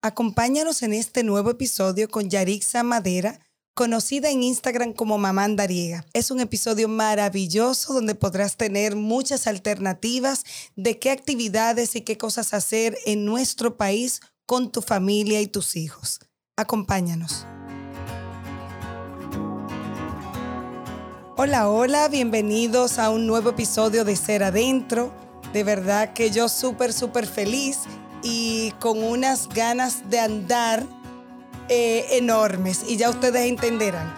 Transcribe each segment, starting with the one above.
Acompáñanos en este nuevo episodio con Yarixa Madera, conocida en Instagram como Mamá Andariega. Es un episodio maravilloso donde podrás tener muchas alternativas de qué actividades y qué cosas hacer en nuestro país con tu familia y tus hijos. Acompáñanos. Hola, hola, bienvenidos a un nuevo episodio de Ser Adentro. De verdad que yo súper, súper feliz y con unas ganas de andar eh, enormes y ya ustedes entenderán.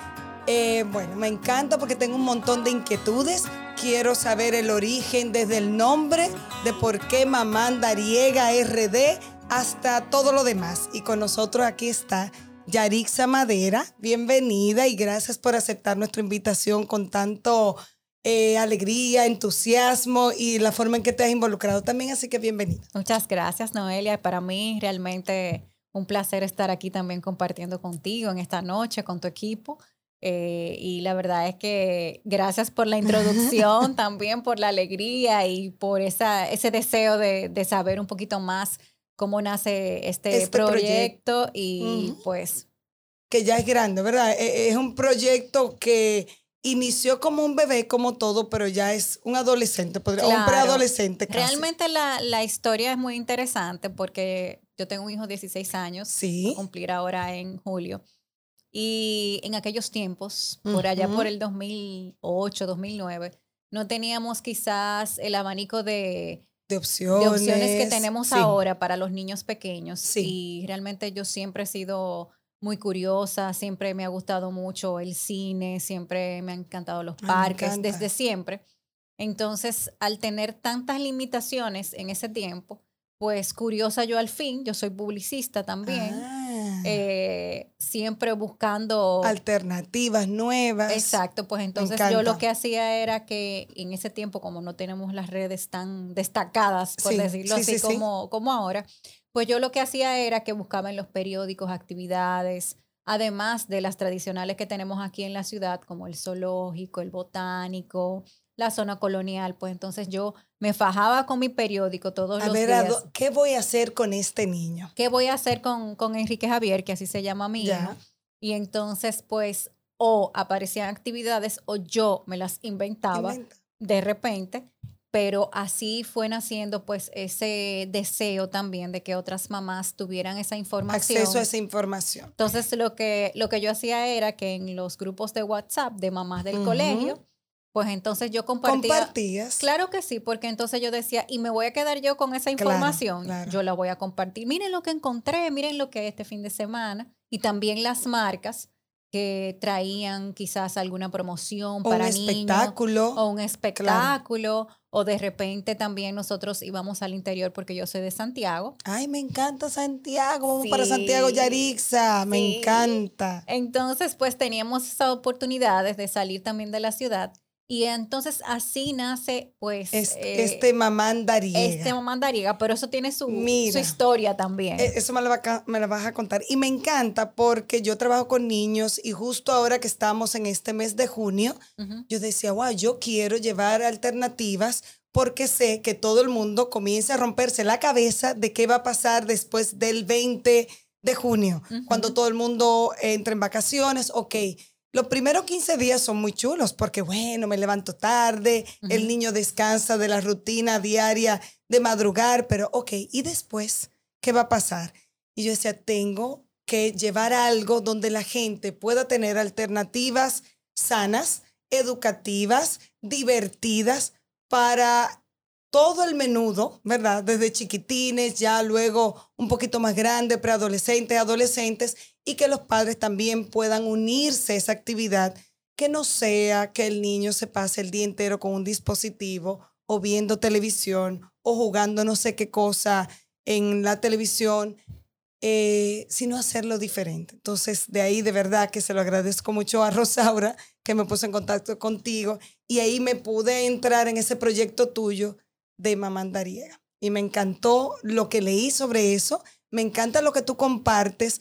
Eh, bueno, me encanta porque tengo un montón de inquietudes. Quiero saber el origen desde el nombre de por qué Mamá Andariega RD hasta todo lo demás. Y con nosotros aquí está Yarixa Madera. Bienvenida y gracias por aceptar nuestra invitación con tanto eh, alegría, entusiasmo y la forma en que te has involucrado también, así que bienvenida. Muchas gracias, Noelia. Para mí realmente un placer estar aquí también compartiendo contigo en esta noche, con tu equipo. Eh, y la verdad es que gracias por la introducción, también por la alegría y por esa, ese deseo de, de saber un poquito más cómo nace este, este proyecto, y pues... Que ya es grande, ¿verdad? E, es un proyecto que inició como un bebé, como todo, pero ya es un adolescente, o un preadolescente. Casi. Realmente la, la, historia es muy interesante porque yo tengo un hijo de 16 años, sí. cumplir ahora en julio. Y en aquellos tiempos, por allá por el 2008, 2009, no teníamos quizás el abanico de, de opciones, de opciones que tenemos ahora para los niños pequeños. Sí. Y realmente yo siempre he sido muy curiosa, siempre me ha gustado mucho el cine, siempre me han encantado los parques, desde siempre. Entonces, al tener tantas limitaciones en ese tiempo, pues curiosa yo al fin, yo soy publicista también, ah. eh, siempre buscando... Alternativas nuevas. Exacto, pues entonces yo lo que hacía era que en ese tiempo, como no tenemos las redes tan destacadas, por decirlo así como, como ahora, pues yo lo que hacía era que buscaba en los periódicos actividades, además de las tradicionales que tenemos aquí en la ciudad, como el zoológico, el botánico, la zona colonial, pues entonces yo me fajaba con mi periódico todos los días. ¿Qué voy a hacer con este niño? ¿Qué voy a hacer con, con Enrique Javier, que así se llama mi hijo? Y entonces, pues, o aparecían actividades o yo me las inventaba de repente pero así fue naciendo pues ese deseo también de que otras mamás tuvieran esa información. Acceso a esa información. Entonces lo que, lo que yo hacía era que en los grupos de WhatsApp de mamás del colegio, pues entonces yo compartía. ¿Compartías? Claro que sí, porque entonces yo decía, y me voy a quedar yo con esa información, yo la voy a compartir. Miren lo que encontré, miren lo que este fin de semana. Y también las marcas que traían quizás alguna promoción para un espectáculo. o un espectáculo o de repente también nosotros íbamos al interior porque yo soy de Santiago. Ay, me encanta Santiago, vamos para Santiago Yarixa, me encanta. Entonces, pues teníamos esas oportunidades de salir también de la ciudad y entonces así nace, pues. Eh, este mamá andariega. Este mamá andariega, pero eso tiene su, su historia también. E, eso me lo, me lo vas a contar. Y me encanta porque yo trabajo con niños y justo ahora que estamos en este mes de junio, yo decía, wow, yo quiero llevar alternativas porque sé que todo el mundo comienza a romperse la cabeza de qué va a pasar después del 20 de junio, cuando todo el mundo entra en vacaciones, ok los primeros 15 días son muy chulos porque, bueno, me levanto tarde, el niño descansa de la rutina diaria de madrugar, pero, ok, ¿y después qué va a pasar? Y yo decía, tengo que llevar algo donde la gente pueda tener alternativas sanas, educativas, divertidas para todo el menudo, ¿verdad? Desde chiquitines, ya luego un poquito más grande, preadolescentes, adolescentes, y que los padres también puedan unirse a esa actividad, que no sea que el niño se pase el día entero con un dispositivo o viendo televisión o jugando no sé qué cosa en la televisión, eh, sino hacerlo diferente. Entonces, de ahí de verdad que se lo agradezco mucho a Rosaura, que me puso en contacto contigo, y ahí me pude entrar en ese proyecto tuyo de Mamá Andariega. Y me encantó lo que leí sobre eso, me encanta lo que tú compartes.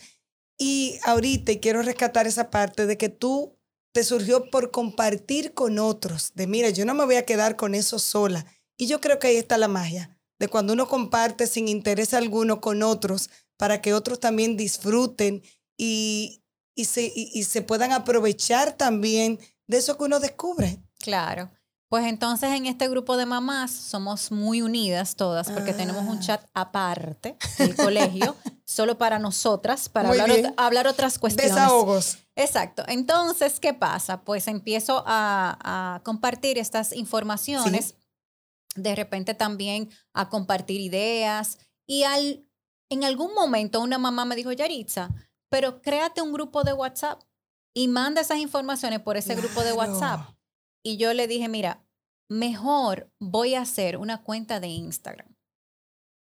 Y ahorita quiero rescatar esa parte de que tú te surgió por compartir con otros, de mira, yo no me voy a quedar con eso sola. Y yo creo que ahí está la magia, de cuando uno comparte sin interés alguno con otros para que otros también disfruten y, y, se, y se puedan aprovechar también de eso que uno descubre. Claro. Pues entonces en este grupo de mamás somos muy unidas todas porque tenemos un ah. chat aparte del colegio, solo para nosotras, para hablar, otras cuestiones. Desahogos. Exacto. Entonces, ¿qué pasa? Pues empiezo a, compartir estas informaciones, de repente también a compartir ideas y al, en algún momento una mamá me dijo, Yaritza, pero créate un grupo de WhatsApp y manda esas informaciones por ese grupo de WhatsApp. Y yo le dije, mira, mejor voy a hacer una cuenta de Instagram.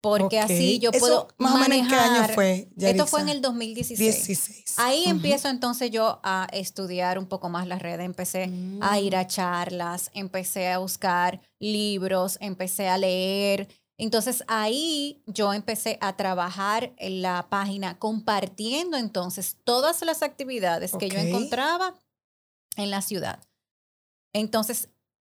Porque así yo puedo más manejar. qué año fue? Esto fue en el 2016. Ahí empiezo entonces yo a estudiar un poco más las redes. Empecé a ir a mm. charlas, empecé a buscar libros, empecé a leer. Entonces ahí yo empecé a trabajar en la página compartiendo entonces todas las actividades que yo encontraba en la ciudad. Entonces,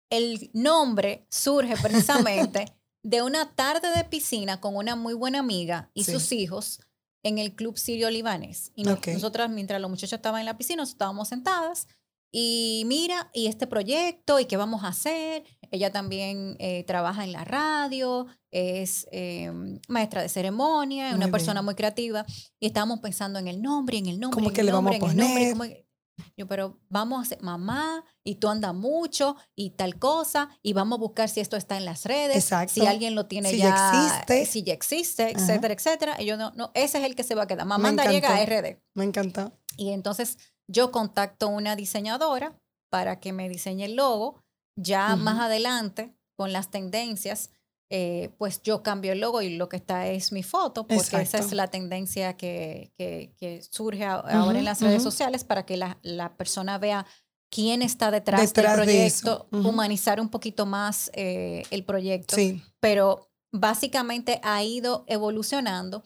el nombre surge precisamente de una tarde de piscina con una muy buena amiga y sus hijos en el Club Sirio Libanés. Y nosotras, mientras los muchachos estaban en la piscina, estábamos sentadas y mira, y este proyecto, y qué vamos a hacer. Ella también eh, trabaja en la radio, es em, maestra de ceremonia, es una persona muy creativa. Y estábamos pensando en el nombre, en el nombre. ¿Cómo que le vamos a poner? Yo, pero vamos a hacer mamá y tú andas mucho y tal cosa y vamos a buscar si esto está en las redes, si alguien lo tiene ya, existe. si ya existe, etcétera, etcétera. Y yo no, no, ese es el que se va a quedar. Mamá anda llega a RD. Me encanta. Y entonces yo contacto una diseñadora para que me diseñe el logo. Ya más adelante, con las tendencias, eh, pues yo cambio el logo y lo que está es mi foto, porque esa es la tendencia que, que, surge ahora en las redes sociales para que la, la, persona vea quién está detrás, del proyecto, humanizar un poquito más eh, el proyecto. Sí. Pero básicamente ha ido evolucionando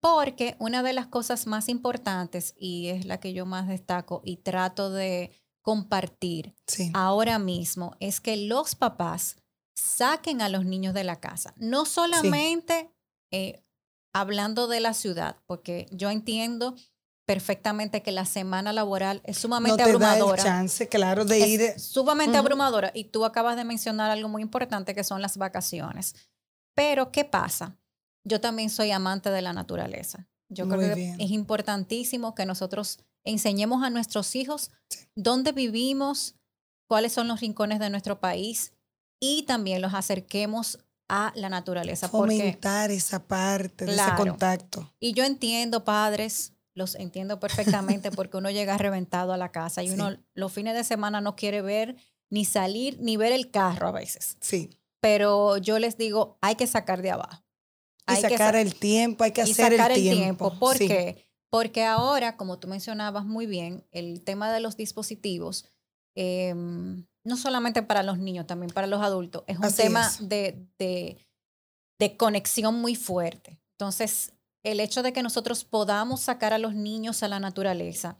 porque una de las cosas más importantes, y es la que yo más destaco y trato de compartir ahora mismo, es que los papás saquen a los niños de la casa. No solamente eh, hablando de la ciudad, porque yo entiendo perfectamente que la semana laboral es sumamente no te abrumadora. Da el chance, claro, de ir. Sumamente abrumadora. Y tú acabas de mencionar algo muy importante que son las vacaciones. Pero, ¿qué pasa? Yo también soy amante de la naturaleza. Yo creo que es importantísimo que nosotros enseñemos a nuestros hijos dónde vivimos, cuáles son los rincones de nuestro país, y también los acerquemos a la naturaleza. Fomentar esa parte, ese contacto. Y yo entiendo, padres, los entiendo perfectamente porque uno llega reventado a la casa y uno los fines de semana no quiere ver ni salir ni ver el carro a veces. Sí. Pero yo les digo, hay que sacar de abajo. Hay que sacar el tiempo, hay que hacer sacar el, tiempo. ¿Por qué? Porque ahora, como tú mencionabas muy bien, el tema de los dispositivos, eh, no solamente para los niños, también para los adultos. Es un tema De, de, conexión muy fuerte. Entonces, el hecho de que nosotros podamos sacar a los niños a la naturaleza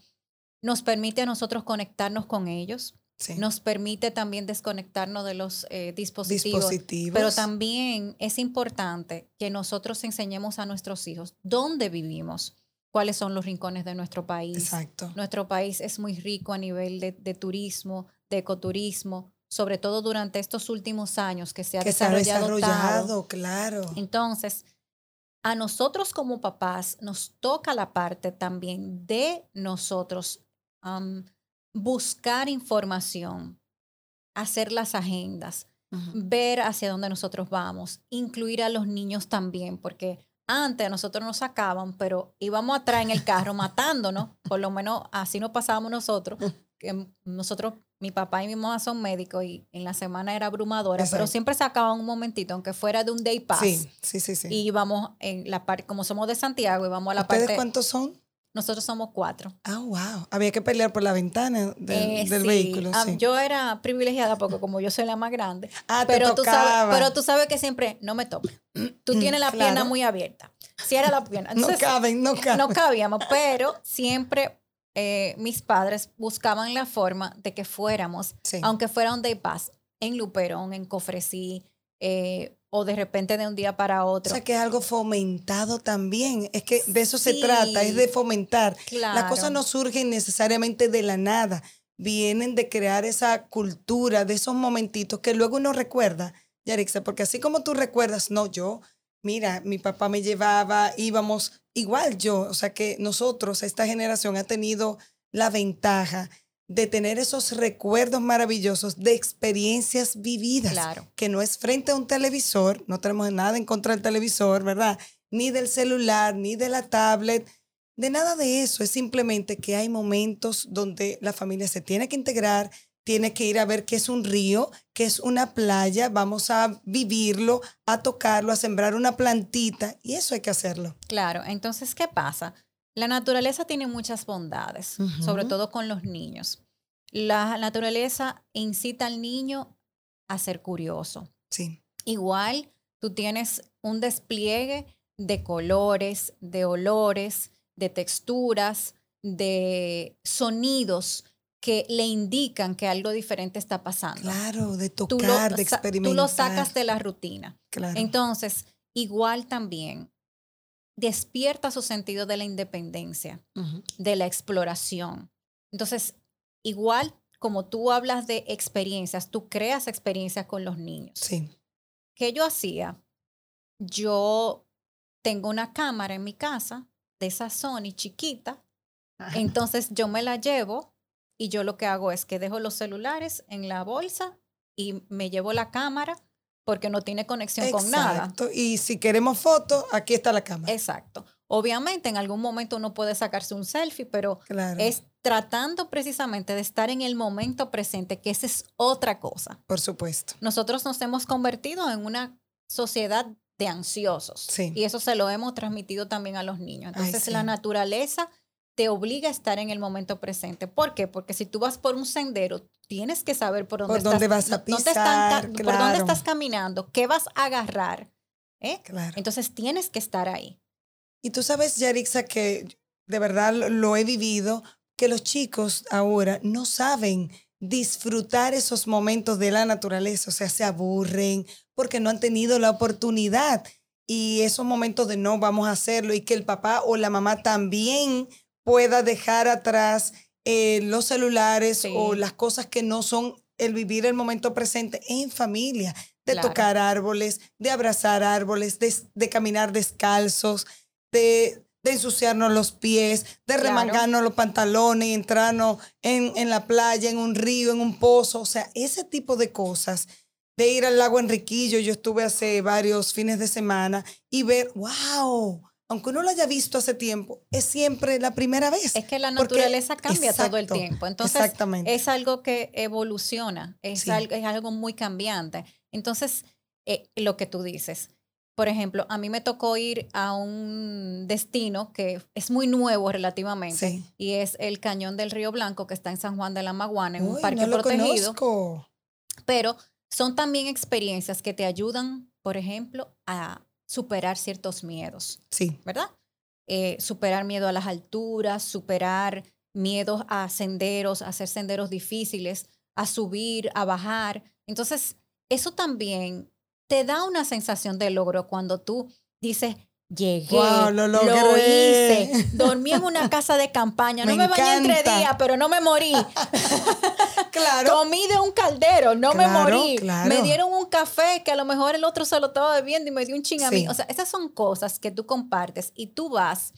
nos permite a nosotros conectarnos con ellos. Nos permite también desconectarnos de los eh, dispositivos, dispositivos. Pero también es importante que nosotros enseñemos a nuestros hijos dónde vivimos, cuáles son los rincones de nuestro país. Exacto. Nuestro país es muy rico a nivel de, de turismo, de ecoturismo, sobre todo durante estos últimos años que se ha desarrollado. claro. Entonces, a nosotros como papás nos toca la parte también de nosotros buscar información, hacer las agendas, ver hacia dónde nosotros vamos, incluir a los niños también, porque antes a nosotros nos sacaban, pero íbamos atrás en el carro matándonos, por lo menos así nos pasábamos nosotros, que nosotros mi papá y mi mamá son médicos y en la semana era abrumadora, pero siempre sacaban un momentito, aunque fuera de un day pass. Sí, sí, sí. sí. Y íbamos en la parte, como somos de Santiago, íbamos a la ¿Ustedes parte. cuántos son? Nosotros somos cuatro. Ah, wow. Había que pelear por la ventana del, eh, vehículo. Sí. Yo era privilegiada porque como yo soy la más grande. Ah, pero tú sabes, pero tú sabes que siempre no me toques. Tú tienes la pierna muy abierta. Si era la pierna. no caben, no caben. No cabíamos, pero siempre eh, mis padres buscaban la forma de que fuéramos, aunque fuera un day pass, en Luperón, en Cofresí, eh, o de repente de un día para otro. O sea, que es algo fomentado también. Es que de eso se trata, es de fomentar. Las cosas no surgen necesariamente de la nada, vienen de crear esa cultura, de esos momentitos que luego uno recuerda, Yarixa, porque así como tú recuerdas, no, yo, mira, mi papá me llevaba, íbamos igual yo, o sea que nosotros, esta generación ha tenido la ventaja de tener esos recuerdos maravillosos de experiencias vividas, claro. que no es frente a un televisor, no tenemos nada en contra del televisor, ¿verdad? Ni del celular, ni de la tablet, de nada de eso, es simplemente que hay momentos donde la familia se tiene que integrar, tiene que ir a ver qué es un río, qué es una playa, vamos a vivirlo, a tocarlo, a sembrar una plantita, y eso hay que hacerlo. Claro, entonces, ¿qué pasa? La naturaleza tiene muchas bondades, sobre todo con los niños. La naturaleza incita al niño a ser curioso. Sí. Igual tú tienes un despliegue de colores, de olores, de texturas, de sonidos que le indican que algo diferente está pasando. Claro, de tocar, de experimentar. Tú lo sacas de la rutina. Claro. Entonces, igual también despierta su sentido de la independencia, de la exploración. Entonces, igual como tú hablas de experiencias, tú creas experiencias con los niños. Sí. ¿Qué yo hacía? Yo tengo una cámara en mi casa de esa Sony chiquita, entonces yo me la llevo y yo lo que hago es que dejo los celulares en la bolsa y me llevo la cámara porque no tiene conexión con nada. Y si queremos fotos, aquí está la cámara. Exacto. Obviamente en algún momento uno puede sacarse un selfie, pero es tratando precisamente de estar en el momento presente, que esa es otra cosa. Por supuesto. Nosotros nos hemos convertido en una sociedad de ansiosos. Sí. Y eso se lo hemos transmitido también a los niños. Entonces la naturaleza te obliga a estar en el momento presente. ¿Por qué? Porque si tú vas por un sendero, tienes que saber por dónde, ¿Por dónde vas a pisar, por dónde estás caminando, qué vas a agarrar. ¿eh? Claro. Entonces tienes que estar ahí. Y tú sabes, Yarixa, que de verdad lo he vivido, que los chicos ahora no saben disfrutar esos momentos de la naturaleza, o sea, se aburren porque no han tenido la oportunidad y esos momentos de no vamos a hacerlo y que el papá o la mamá también pueda dejar atrás eh, los celulares o las cosas que no son el vivir el momento presente en familia, de tocar árboles, de abrazar árboles, de, caminar descalzos, de, ensuciarnos los pies, de remangarnos los pantalones, entrarnos en, en la playa, en un río, en un pozo, o sea, ese tipo de cosas de ir al lago Enriquillo, yo estuve hace varios fines de semana y ver, wow, aunque uno lo haya visto hace tiempo, es siempre la primera vez. Es que la naturaleza cambia todo el tiempo. Entonces, es algo que evoluciona, es, algo, es algo muy cambiante. Entonces, eh, lo que tú dices, por ejemplo, a mí me tocó ir a un destino que es muy nuevo relativamente y es el Cañón del Río Blanco que está en San Juan de la Maguana, en un parque protegido. Pero son también experiencias que te ayudan, por ejemplo, a superar ciertos miedos. Sí. ¿Verdad? Eh, superar miedo a las alturas, superar miedos a senderos, a hacer senderos difíciles, a subir, a bajar. Entonces, eso también te da una sensación de logro cuando tú dices, Llegué, lo, hice, dormí en una casa de campaña, no me bañé entre días, pero no me morí. claro. Comí de un caldero, no me morí. Me dieron un café que a lo mejor el otro se lo estaba bebiendo y me dio un ching a mí. O sea, esas son cosas que tú compartes y tú vas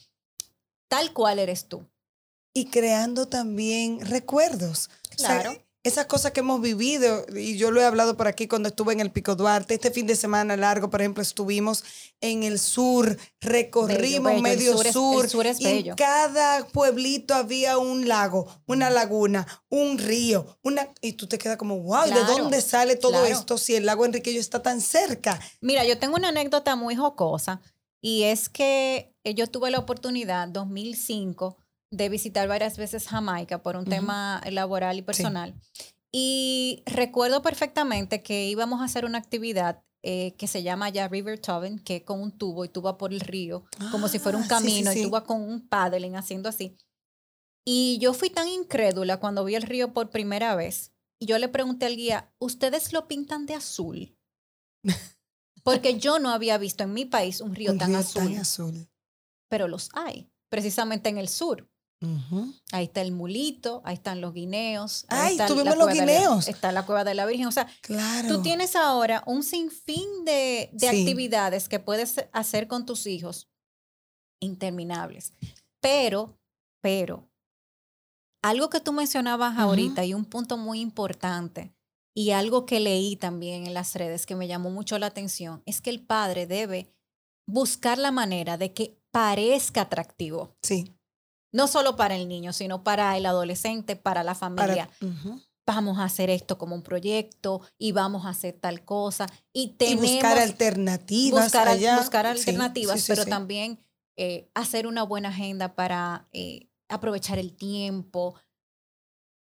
tal cual eres tú. Y creando también recuerdos. Claro esas cosas que hemos vivido, y yo lo he hablado por aquí cuando estuve en el Pico Duarte, este fin de semana largo, por ejemplo, estuvimos en el sur, recorrimos medio sur, y en cada pueblito había un lago, una laguna, un río, una y tú te quedas como, wow, ¿de dónde sale todo esto si el lago Enriquillo está tan cerca? Mira, yo tengo una anécdota muy jocosa y es que eh, yo tuve la oportunidad 2005 de visitar varias veces Jamaica por un tema laboral y personal. Y recuerdo perfectamente que íbamos a hacer una actividad eh, que se llama ya River Tobin, que es con un tubo y tú vas por el río, como si fuera un ah, camino, y tú vas con un paddling haciendo así. Y yo fui tan incrédula cuando vi el río por primera vez. Y yo le pregunté al guía, ¿ustedes lo pintan de azul? Porque yo no había visto en mi país un río, tan, azul, azul. Pero los hay, precisamente en el sur. Ahí está el mulito, ahí están los guineos. Ahí Ay, tuvimos los guineos. está la cueva de la Virgen. O sea, tú tienes ahora un sinfín de, actividades que puedes hacer con tus hijos interminables. Pero, pero, algo que tú mencionabas ahorita y un punto muy importante y algo que leí también en las redes que me llamó mucho la atención es que el padre debe buscar la manera de que parezca atractivo. Sí no solo para el niño, sino para el adolescente, para la familia. Vamos a hacer esto como un proyecto y vamos a hacer tal cosa. Y, tenemos, buscar alternativas. Buscar, buscar alternativas, pero también eh, hacer una buena agenda para eh, aprovechar el tiempo,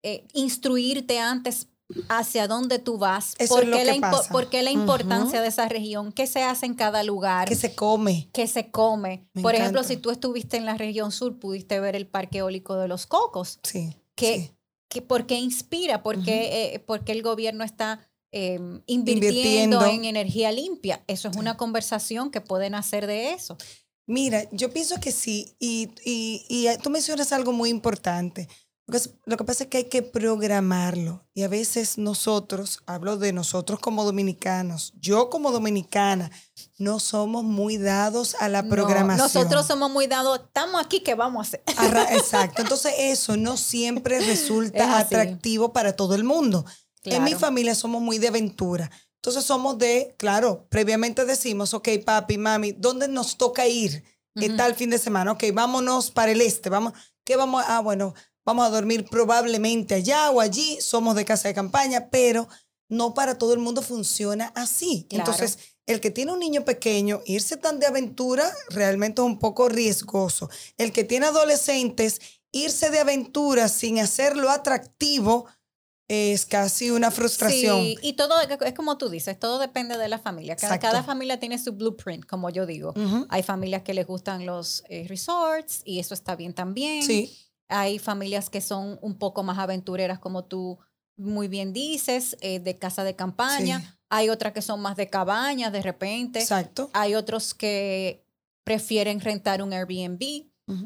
eh, instruirte antes hacia dónde tú vas, Eso por, qué la, por qué la importancia de esa región, qué se hace en cada lugar. ¿Qué se come. ¿Qué se come. por ejemplo, si tú estuviste en la región sur, pudiste ver el Parque Eólico de los Cocos. Sí. Que, que ¿Por qué inspira? ¿Por qué, eh, el gobierno está em, invirtiendo, en energía limpia? Eso es una conversación que pueden hacer de eso. Mira, yo pienso que sí, y, y, y tú mencionas algo muy importante. Lo que pasa es que hay que programarlo y a veces nosotros, hablo de nosotros como dominicanos, yo como dominicana, no somos muy dados a la programación. nosotros somos muy dados, estamos aquí, ¿qué vamos a hacer? Exacto, entonces eso no siempre resulta atractivo para todo el mundo. En mi familia somos muy de aventura. Entonces somos de, claro, previamente decimos, ok, papi, mami, ¿dónde nos toca ir? ¿Qué tal fin de semana? Ok, vámonos para el este, vamos, ¿qué vamos? Ah, bueno, vamos a dormir probablemente allá o allí, somos de casa de campaña, pero no para todo el mundo funciona así. Entonces, el que tiene un niño pequeño, irse tan de aventura realmente es un poco riesgoso. El que tiene adolescentes, irse de aventura sin hacerlo atractivo, es casi una frustración. Sí, y todo es como tú dices, todo depende de la familia. Cada, familia tiene su blueprint, como yo digo. Hay familias que les gustan los eh, resorts y eso está bien también. Sí. Hay familias que son un poco más aventureras, como tú muy bien dices, eh, de casa de campaña. Hay otras que son más de cabaña de repente. Exacto. Hay otros que prefieren rentar un Airbnb.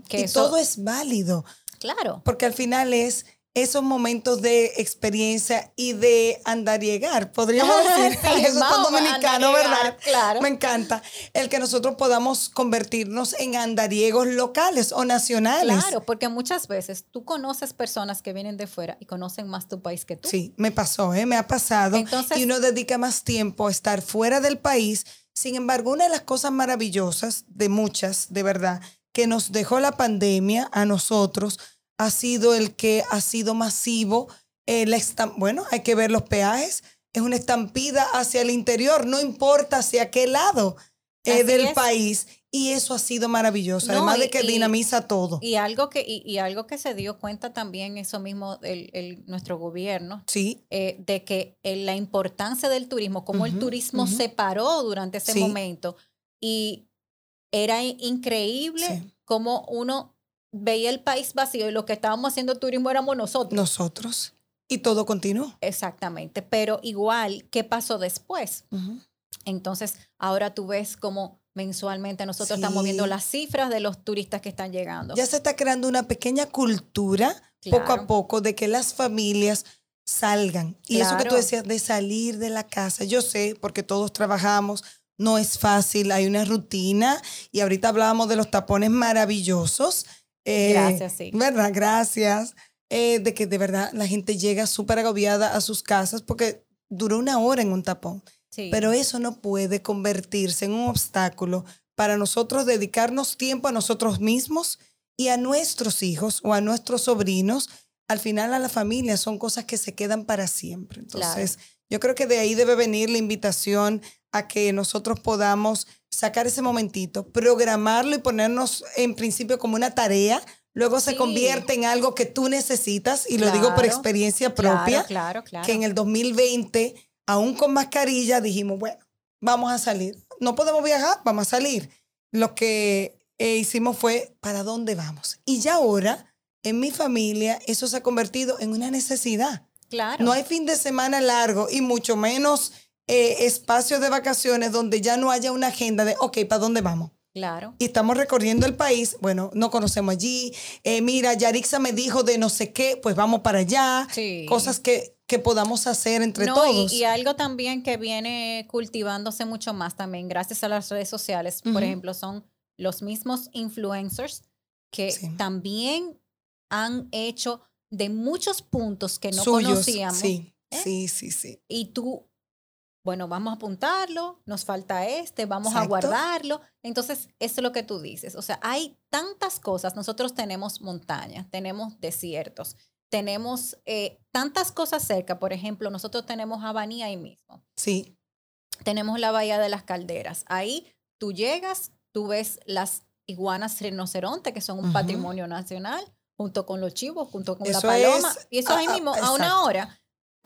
que y todo es válido. Claro. Porque al final es esos momentos de experiencia y de andar-llegar, podríamos decir. Eso es dominicano, ¿verdad? Claro. Me encanta. El que nosotros podamos convertirnos en andariegos locales o nacionales. Claro, porque muchas veces tú conoces personas que vienen de fuera y conocen más tu país que tú. Sí, me pasó, ¿eh? me ha pasado. y uno dedica más tiempo a estar fuera del país. Sin embargo, una de las cosas maravillosas, de muchas, de verdad, que nos dejó la pandemia a nosotros, ha sido el que ha sido masivo. Eh, bueno, hay que ver los peajes. Es una estampida hacia el interior, no importa hacia qué lado eh, del país. Y eso ha sido maravilloso, además de que dinamiza todo. Y algo que, y, algo que se dio cuenta también, eso mismo, el, nuestro gobierno, sí. Eh, de que la importancia del turismo, como el turismo se paró durante ese momento. Y era increíble cómo uno veía el país vacío y lo que estábamos haciendo turismo éramos nosotros. Nosotros. Y todo continuó. Exactamente. Pero igual, ¿qué pasó después? Entonces, ahora tú ves como mensualmente nosotros estamos viendo las cifras de los turistas que están llegando. Ya se está creando una pequeña cultura, poco a poco, de que las familias salgan. Y eso que tú decías de salir de la casa, yo sé, porque todos trabajamos, no es fácil, hay una rutina y ahorita hablábamos de los tapones maravillosos eh, Gracias, sí. ¿Verdad? Gracias. Eh, de que de verdad la gente llega súper agobiada a sus casas porque duró una hora en un tapón. Sí. Pero eso no puede convertirse en un obstáculo para nosotros dedicarnos tiempo a nosotros mismos y a nuestros hijos o a nuestros sobrinos. Al final a la familia son cosas que se quedan para siempre. Entonces, yo creo que de ahí debe venir la invitación a que nosotros podamos sacar ese momentito, programarlo y ponernos en principio como una tarea. Luego se convierte en algo que tú necesitas, y lo digo por experiencia propia, claro, claro, que en el 2020, aún con mascarilla, dijimos, bueno, vamos a salir. No podemos viajar, vamos a salir. Lo que eh, hicimos fue, ¿para dónde vamos? Y ya ahora, en mi familia, eso se ha convertido en una necesidad. Claro. No hay fin de semana largo y mucho menos eh, espacios de vacaciones donde ya no haya una agenda de, ok, ¿para dónde vamos? Claro. Y estamos recorriendo el país, bueno, no conocemos allí, eh, mira, Yarixa me dijo de no sé qué, pues vamos para allá, sí. cosas que, que podamos hacer entre todos. Y, y, algo también que viene cultivándose mucho más también, gracias a las redes sociales, por ejemplo, son los mismos influencers que también han hecho de muchos puntos que no conocíamos. Sí, ¿eh? sí, sí, sí. Y tú bueno, vamos a apuntarlo, nos falta este, vamos a guardarlo. Entonces, eso es lo que tú dices. O sea, hay tantas cosas. Nosotros tenemos montañas, tenemos desiertos, tenemos eh, tantas cosas cerca. Por ejemplo, nosotros tenemos Habaní ahí mismo. Sí. Tenemos la Bahía de las Calderas. Ahí tú llegas, tú ves las iguanas rinoceronte, que son un patrimonio nacional, junto con los chivos, junto con la paloma. y eso ahí mismo, a una hora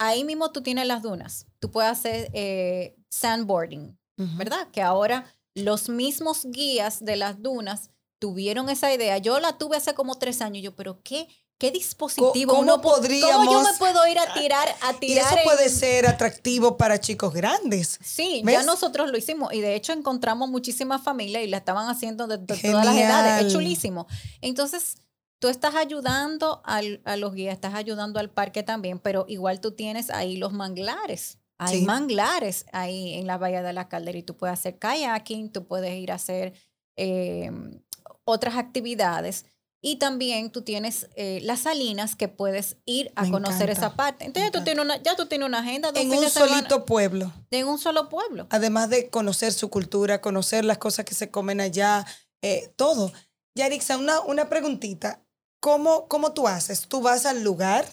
ahí mismo tú tienes las dunas. Tú puedes hacer eh, sandboarding, ¿verdad? Que ahora los mismos guías de las dunas tuvieron esa idea. Yo la tuve hace como tres años. Yo, pero ¿qué? ¿Qué dispositivo ¿Cómo, podríamos, ¿Cómo yo me puedo ir a tirar a tirar? Y eso puede ser atractivo para chicos grandes. Sí, ya nosotros lo hicimos y de hecho encontramos muchísimas familias y la estaban haciendo de, de todas las edades. Es chulísimo. Entonces, tú estás ayudando al, a los guías, estás ayudando al parque también, pero igual tú tienes ahí los manglares. Hay manglares ahí en la Bahía de la Caldera y tú puedes hacer kayaking, tú puedes ir a hacer em, otras actividades. Y también tú tienes eh, las salinas que puedes ir a conocer esa parte. Entonces tú tienes una, ya tú tienes una agenda. De en un solito pueblo. En un solo pueblo. Además de conocer su cultura, conocer las cosas que se comen allá, eh, todo. Yarixa, una, una preguntita. ¿Cómo, ¿Cómo tú haces? Tú vas al lugar,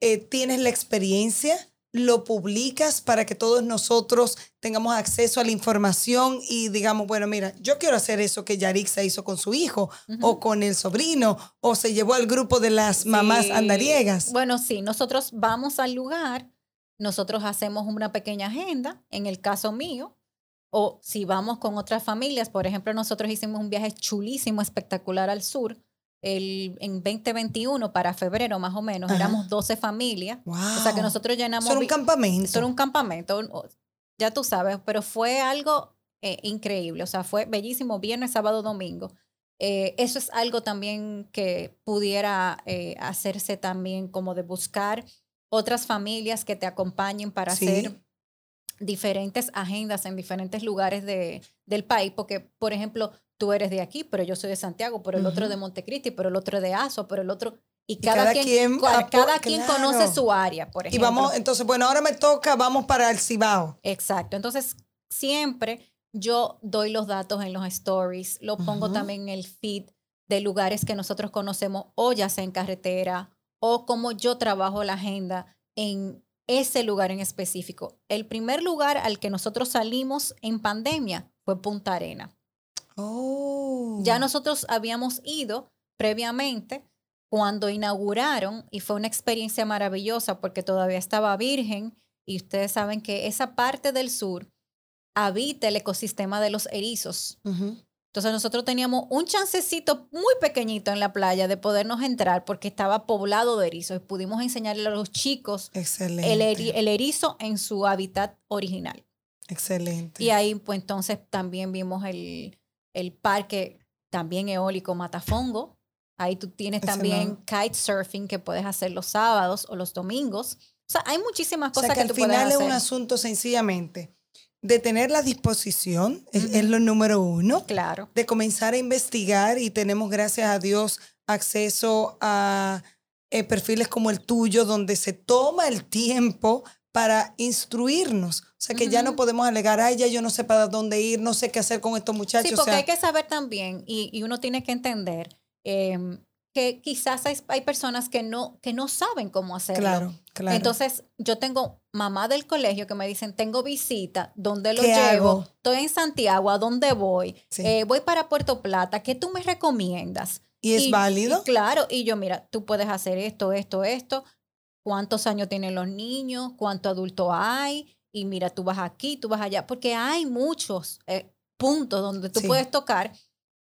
eh, tienes la experiencia, lo publicas para que todos nosotros tengamos acceso a la información y digamos, bueno, mira, yo quiero hacer eso que Yarixa hizo con su hijo o con el sobrino o se llevó al grupo de las mamás andariegas. Bueno, sí, nosotros vamos al lugar, nosotros hacemos una pequeña agenda, en el caso mío, o si vamos con otras familias, por ejemplo, nosotros hicimos un viaje chulísimo, espectacular al sur el, en 2021, para febrero más o menos, éramos 12 familias. O sea que nosotros llenamos... Son un campamento. Son un campamento, ya tú sabes, pero fue algo eh, increíble, o sea, fue bellísimo, viernes, sábado, domingo. Eh, eso es algo también que pudiera eh, hacerse también como de buscar otras familias que te acompañen para hacer diferentes agendas en diferentes lugares de, del país, porque, por ejemplo, tú eres de aquí, pero yo soy de Santiago, pero el otro de Montecristi, pero el otro de Aso, pero el otro... Y cada, quien, cada quien conoce su área, por ejemplo. Y vamos, entonces, bueno, ahora me toca, vamos para el Cibao. Exacto. Entonces, siempre yo doy los datos en los stories, lo pongo también en el feed de lugares que nosotros conocemos, o ya sea en carretera, o como yo trabajo la agenda en ese lugar en específico. El primer lugar al que nosotros salimos en pandemia fue Punta Arena. Oh. Ya nosotros habíamos ido previamente cuando inauguraron y fue una experiencia maravillosa porque todavía estaba virgen y ustedes saben que esa parte del sur habita el ecosistema de los erizos. Entonces nosotros teníamos un chancecito muy pequeñito en la playa de podernos entrar porque estaba poblado de erizos y pudimos enseñarle a los chicos el, el, erizo en su hábitat original. Excelente. Y ahí pues entonces también vimos el, el parque también eólico Matafongo. Ahí tú tienes también kite surfing que puedes hacer los sábados o los domingos. O sea, hay muchísimas cosas que, al final es un asunto sencillamente de tener la disposición, es, lo número uno. Claro. De comenzar a investigar y tenemos, gracias a Dios, acceso a eh, perfiles como el tuyo, donde se toma el tiempo para instruirnos. O sea, que ya no podemos alegar, ay, ya yo no sé para dónde ir, no sé qué hacer con estos muchachos. Sí, porque hay que saber también, y, uno tiene que entender em, que quizás hay, hay, personas que no, que no saben cómo hacerlo. Claro, claro. Entonces, yo tengo mamá del colegio que me dicen, tengo visita, ¿dónde lo llevo? Estoy en Santiago, ¿a dónde voy? Eh, voy para Puerto Plata, ¿qué tú me recomiendas? ¿Y es válido? claro, y yo, mira, tú puedes hacer esto, esto, esto cuántos años tienen los niños, cuánto adulto hay, y mira, tú vas aquí, tú vas allá, porque hay muchos eh, puntos donde tú puedes tocar,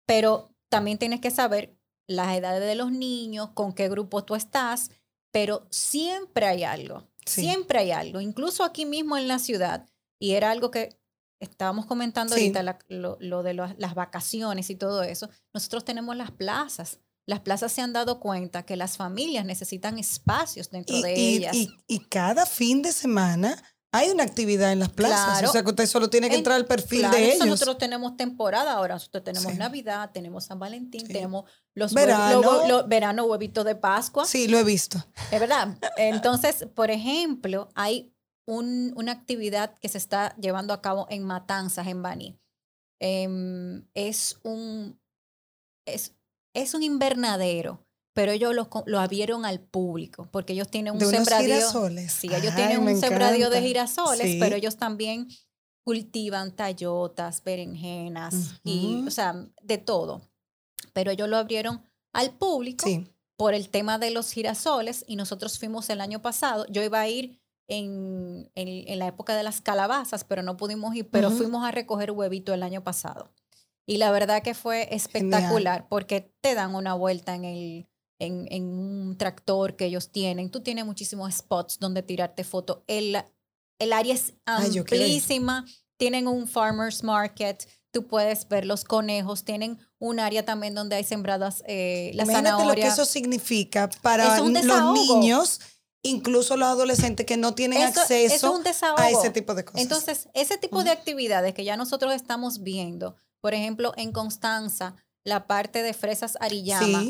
pero también tienes que saber las edades de los niños, con qué grupo tú estás, pero siempre hay algo, siempre hay algo, incluso aquí mismo en la ciudad. Y era algo que estábamos comentando ahorita, lo, de las vacaciones y todo eso. Nosotros tenemos las plazas. Las plazas se han dado cuenta que las familias necesitan espacios dentro de ellas. Y, cada fin de semana hay una actividad en las plazas. O sea que usted solo tiene que entrar al perfil de ellos. Nosotros tenemos temporada ahora. Nosotros tenemos Navidad, tenemos San Valentín, tenemos los verano. verano, huevitos de Pascua. Sí, lo he visto. Es verdad. Entonces, por ejemplo, hay una actividad que se está llevando a cabo en Matanzas, en Bani. Em, es, un, es, es un invernadero pero ellos lo, lo abrieron al público, porque ellos tienen un sembradío. Girasoles. Sí, ellos tienen un sembradío de girasoles, pero ellos también cultivan tallotas, berenjenas y, o sea, de todo. Pero ellos lo abrieron al público por el tema de los girasoles y nosotros fuimos el año pasado. Yo iba a ir en, en, la época de las calabazas, pero no pudimos ir, pero fuimos a recoger huevito el año pasado. Y la verdad que fue espectacular porque te dan una vuelta en el, en, en, un tractor que ellos tienen. Tú tienes muchísimos spots donde tirarte fotos. El, el área es amplísima. tienen un farmer's market. Tú puedes ver los conejos. Tienen un área también donde hay sembradas eh, las Imagínate lo que eso significa para los niños incluso los adolescentes que no tienen acceso a ese tipo de cosas. Entonces, ese tipo de actividades que ya nosotros estamos viendo, por ejemplo, en Constanza, la parte de Fresas Arillama,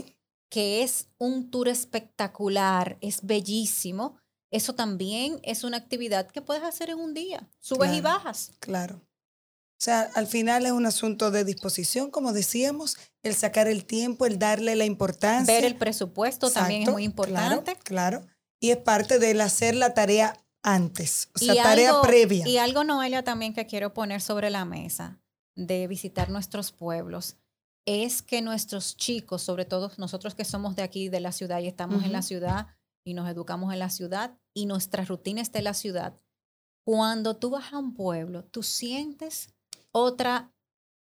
que es un tour espectacular, es bellísimo. Eso también es una actividad que puedes hacer en un día, subes y bajas. Claro. O sea, al final es un asunto de disposición, como decíamos, el sacar el tiempo, el darle la importancia. Ver el presupuesto también es muy importante. Claro, Y es parte del hacer la tarea antes, o sea, tarea previa. Y algo, Noelia, también que quiero poner sobre la mesa de visitar nuestros pueblos es que nuestros chicos, sobre todo nosotros que somos de aquí, de la ciudad y estamos en la ciudad y nos educamos en la ciudad y nuestra rutina está en la ciudad, cuando tú vas a un pueblo, tú sientes otra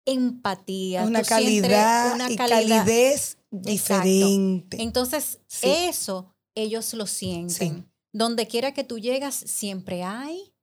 empatía, una, calidad, una y calidez diferente. Entonces, eso ellos lo sienten. Donde quiera que tú llegas, siempre hay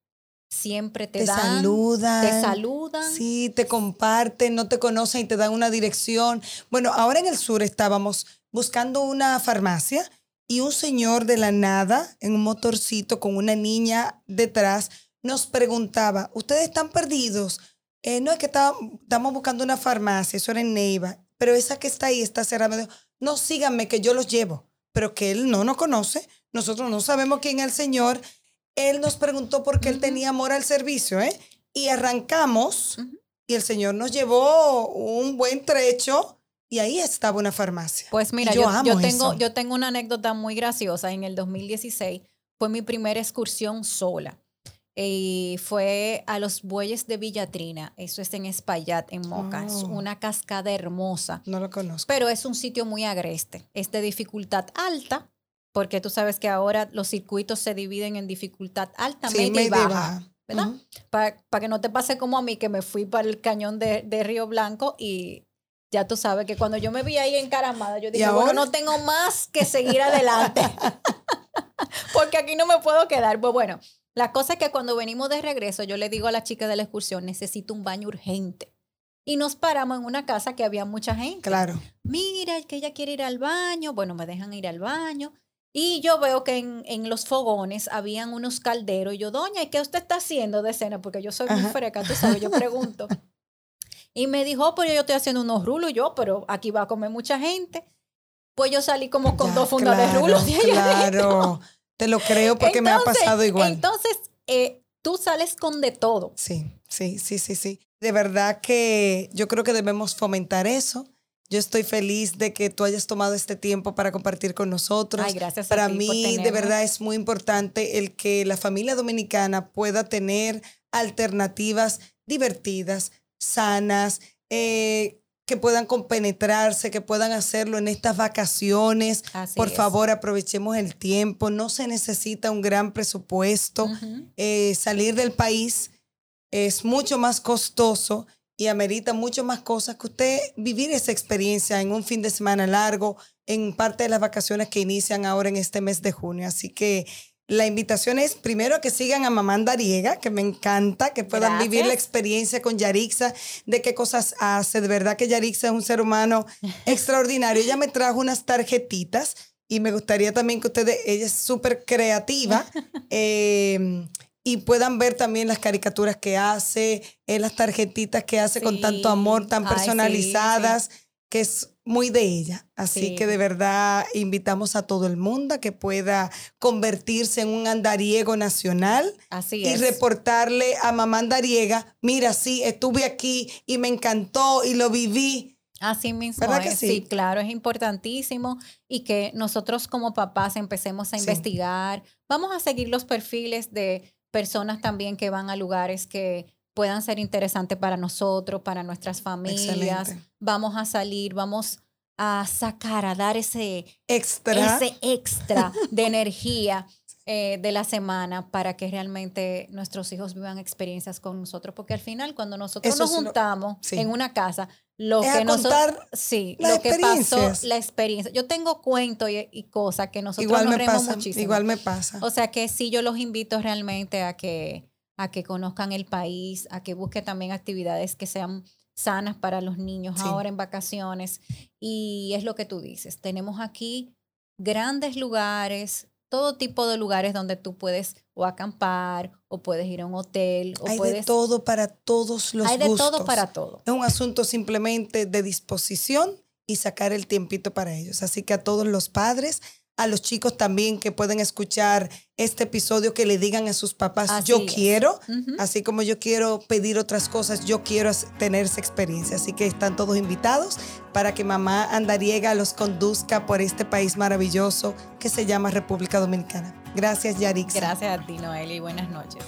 siempre te, dan, saludan, te saludan. Sí, te comparten, no te conocen y te dan una dirección. Bueno, ahora en el sur estábamos buscando una farmacia y un señor de la nada en un motorcito con una niña detrás nos preguntaba, ¿ustedes están perdidos? Eh, no, es que estamos buscando una farmacia, eso era en Neiva, pero esa que está ahí está cerrada. no, síganme que yo los llevo, pero que él no nos conoce, nosotros no sabemos quién es el señor él nos preguntó por qué él tenía amor al servicio, ¿eh? Y arrancamos y el Señor nos llevó un buen trecho y ahí estaba una farmacia. Pues mira, yo, tengo, yo tengo una anécdota muy graciosa. En el 2016 fue mi primera excursión sola. Y fue a los bueyes de Villatrina. Eso es en Espaillat, en Moca. Es oh. una cascada hermosa. No lo conozco. Pero es un sitio muy agreste. Es de dificultad alta porque tú sabes que ahora los circuitos se dividen en dificultad alta, media, y baja. ¿verdad? Para que no te pase como a mí, que me fui para el cañón de, Río Blanco y ya tú sabes que cuando yo me vi ahí encaramada, yo dije, bueno, no tengo más que seguir adelante. porque aquí no me puedo quedar. Pues bueno, la cosa es que cuando venimos de regreso, yo le digo a la chica de la excursión, necesito un baño urgente. Y nos paramos en una casa que había mucha gente. Claro. Mira, que ella quiere ir al baño. Bueno, me dejan ir al baño. Y yo veo que en, en, los fogones habían unos calderos. Y yo, doña, ¿y qué usted está haciendo de cena? Porque yo soy muy freca, tú sabes, yo pregunto. y me dijo, oh, pero yo estoy haciendo unos rulos. Y yo, pero aquí va a comer mucha gente. Pues yo salí como con dos fundas de rulos. claro, te lo creo porque me ha pasado igual. Entonces, eh, tú sales con de todo. Sí, sí, sí, sí, sí. De verdad que yo creo que debemos fomentar eso yo estoy feliz de que tú hayas tomado este tiempo para compartir con nosotros. Ay, gracias. Para mí, de verdad, es muy importante el que la familia dominicana pueda tener alternativas divertidas, sanas, eh, que puedan compenetrarse, que puedan hacerlo en estas vacaciones. Por favor, aprovechemos el tiempo. No se necesita un gran presupuesto. Eh, salir del país es mucho más costoso y amerita mucho más cosas que usted vivir esa experiencia en un fin de semana largo, en parte de las vacaciones que inician ahora en este mes de junio. Así que la invitación es primero que sigan a Mamá Andariega, que me encanta, que puedan vivir la experiencia con Yarixa, de qué cosas hace. De verdad que Yarixa es un ser humano extraordinario. Ella me trajo unas tarjetitas y me gustaría también que ustedes, ella es súper creativa. y puedan ver también las caricaturas que hace, eh, las tarjetitas que hace con tanto amor, tan personalizadas, que es muy de ella. Así que de verdad invitamos a todo el mundo a que pueda convertirse en un andariego nacional. Así y reportarle a mamá andariega, mira, sí, estuve aquí y me encantó y lo viví. Así mismo es. Sí? claro, es importantísimo y que nosotros como papás empecemos a investigar. Vamos a seguir los perfiles de personas también que van a lugares que puedan ser interesantes para nosotros, para nuestras familias. Vamos a salir, vamos a sacar, a dar ese extra, ese extra de energía eh, de la semana para que realmente nuestros hijos vivan experiencias con nosotros. Porque al final, cuando nosotros nos juntamos en una casa, lo que nosotros sí, lo que pasó, la experiencia. Yo tengo cuentos y, cosas que nosotros igual nos me pasa, muchísimo. Igual me pasa. O sea que sí, yo los invito realmente a que a que conozcan el país, a que busquen también actividades que sean sanas para los niños ahora en vacaciones. Y es lo que tú dices, tenemos aquí grandes lugares, todo tipo de lugares donde tú puedes o acampar o puedes ir a un hotel. O hay de todo para todos los Hay de todo para todo. Es un asunto simplemente de disposición y sacar el tiempito para ellos. Así que a todos los padres, a los chicos también que pueden escuchar este episodio, que le digan a sus papás, yo quiero, así como yo quiero pedir otras cosas, yo quiero tener esa experiencia. Así que están todos invitados para que mamá Andariega los conduzca por este país maravilloso que se llama República Dominicana. Gracias, Yarix. Gracias a ti, Noel, y buenas noches.